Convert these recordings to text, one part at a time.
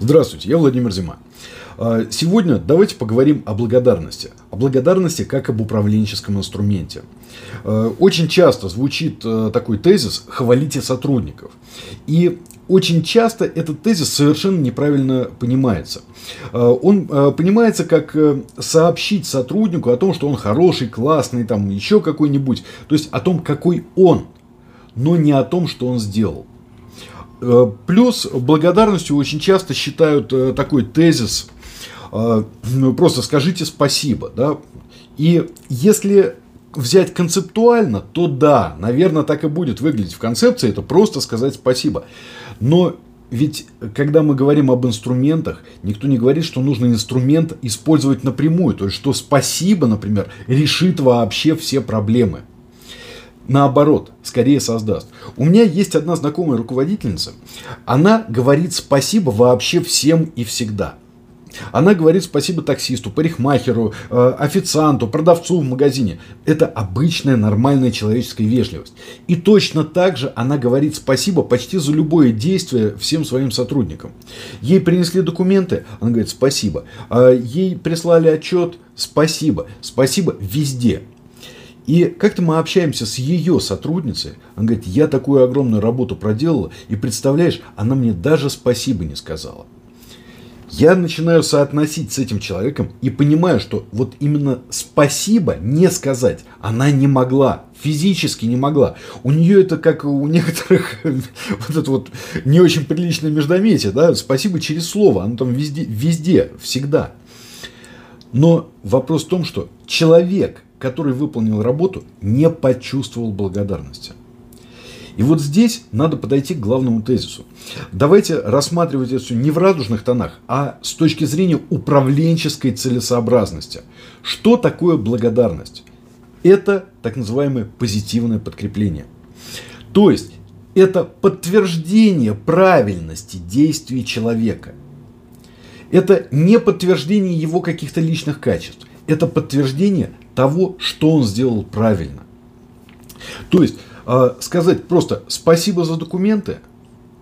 Здравствуйте, я Владимир Зима. А, сегодня давайте поговорим о благодарности. О благодарности как об управленческом инструменте. А, очень часто звучит а, такой тезис «хвалите сотрудников». И очень часто этот тезис совершенно неправильно понимается. Он понимается как э, сообщить сотруднику о том, что он хороший, классный, там еще какой-нибудь. То есть о том, какой он, но не о том, что он сделал. Э, плюс благодарностью очень часто считают э, такой тезис э, ну, просто скажите спасибо. Да? И если взять концептуально, то да, наверное, так и будет выглядеть в концепции, это просто сказать спасибо. Но ведь, когда мы говорим об инструментах, никто не говорит, что нужно инструмент использовать напрямую. То есть, что спасибо, например, решит вообще все проблемы наоборот, скорее создаст. У меня есть одна знакомая руководительница. Она говорит спасибо вообще всем и всегда. Она говорит спасибо таксисту, парикмахеру, э, официанту, продавцу в магазине. Это обычная нормальная человеческая вежливость. И точно так же она говорит спасибо почти за любое действие всем своим сотрудникам. Ей принесли документы, она говорит спасибо. А ей прислали отчет, спасибо. Спасибо везде. И как-то мы общаемся с ее сотрудницей. Она говорит, я такую огромную работу проделала, и представляешь, она мне даже спасибо не сказала. Я начинаю соотносить с этим человеком и понимаю, что вот именно спасибо не сказать она не могла, физически не могла. У нее это как у некоторых вот это вот не очень приличное междометие, да, спасибо через слово, оно там везде, везде, всегда. Но вопрос в том, что человек, который выполнил работу, не почувствовал благодарности. И вот здесь надо подойти к главному тезису. Давайте рассматривать это все не в радужных тонах, а с точки зрения управленческой целесообразности. Что такое благодарность? Это так называемое позитивное подкрепление. То есть это подтверждение правильности действий человека. Это не подтверждение его каких-то личных качеств. Это подтверждение того, что он сделал правильно. То есть э, сказать просто спасибо за документы,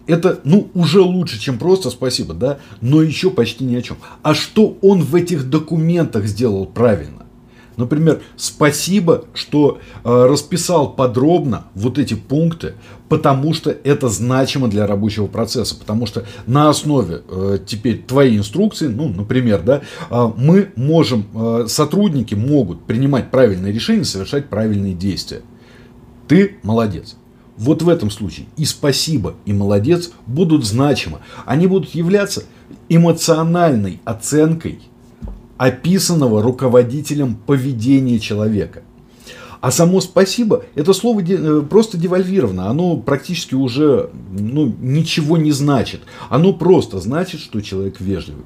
это ну уже лучше, чем просто спасибо, да, но еще почти ни о чем. А что он в этих документах сделал правильно? Например, спасибо, что э, расписал подробно вот эти пункты, потому что это значимо для рабочего процесса, потому что на основе э, теперь твоей инструкции, ну, например, да, э, мы можем, э, сотрудники могут принимать правильные решения, совершать правильные действия. Ты молодец. Вот в этом случае и спасибо, и молодец будут значимы. Они будут являться эмоциональной оценкой описанного руководителем поведения человека. А само спасибо, это слово э, просто девальвировано, оно практически уже ну, ничего не значит. Оно просто значит, что человек вежливый.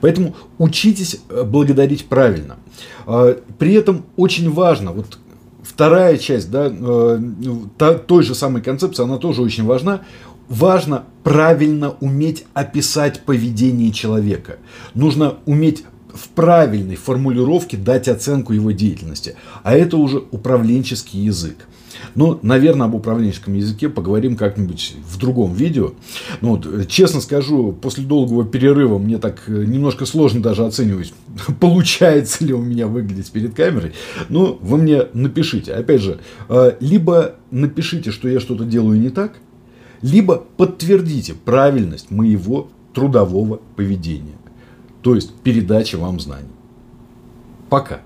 Поэтому учитесь э, благодарить правильно. А, при этом очень важно, вот вторая часть да, э, той же самой концепции, она тоже очень важна, важно правильно уметь описать поведение человека. Нужно уметь в правильной формулировке дать оценку его деятельности. А это уже управленческий язык. Ну, наверное, об управленческом языке поговорим как-нибудь в другом видео. Ну, вот, честно скажу, после долгого перерыва мне так э, немножко сложно даже оценивать, получается ли у меня выглядеть перед камерой. Ну, вы мне напишите. Опять же, э, либо напишите, что я что-то делаю не так, либо подтвердите правильность моего трудового поведения то есть передача вам знаний. Пока.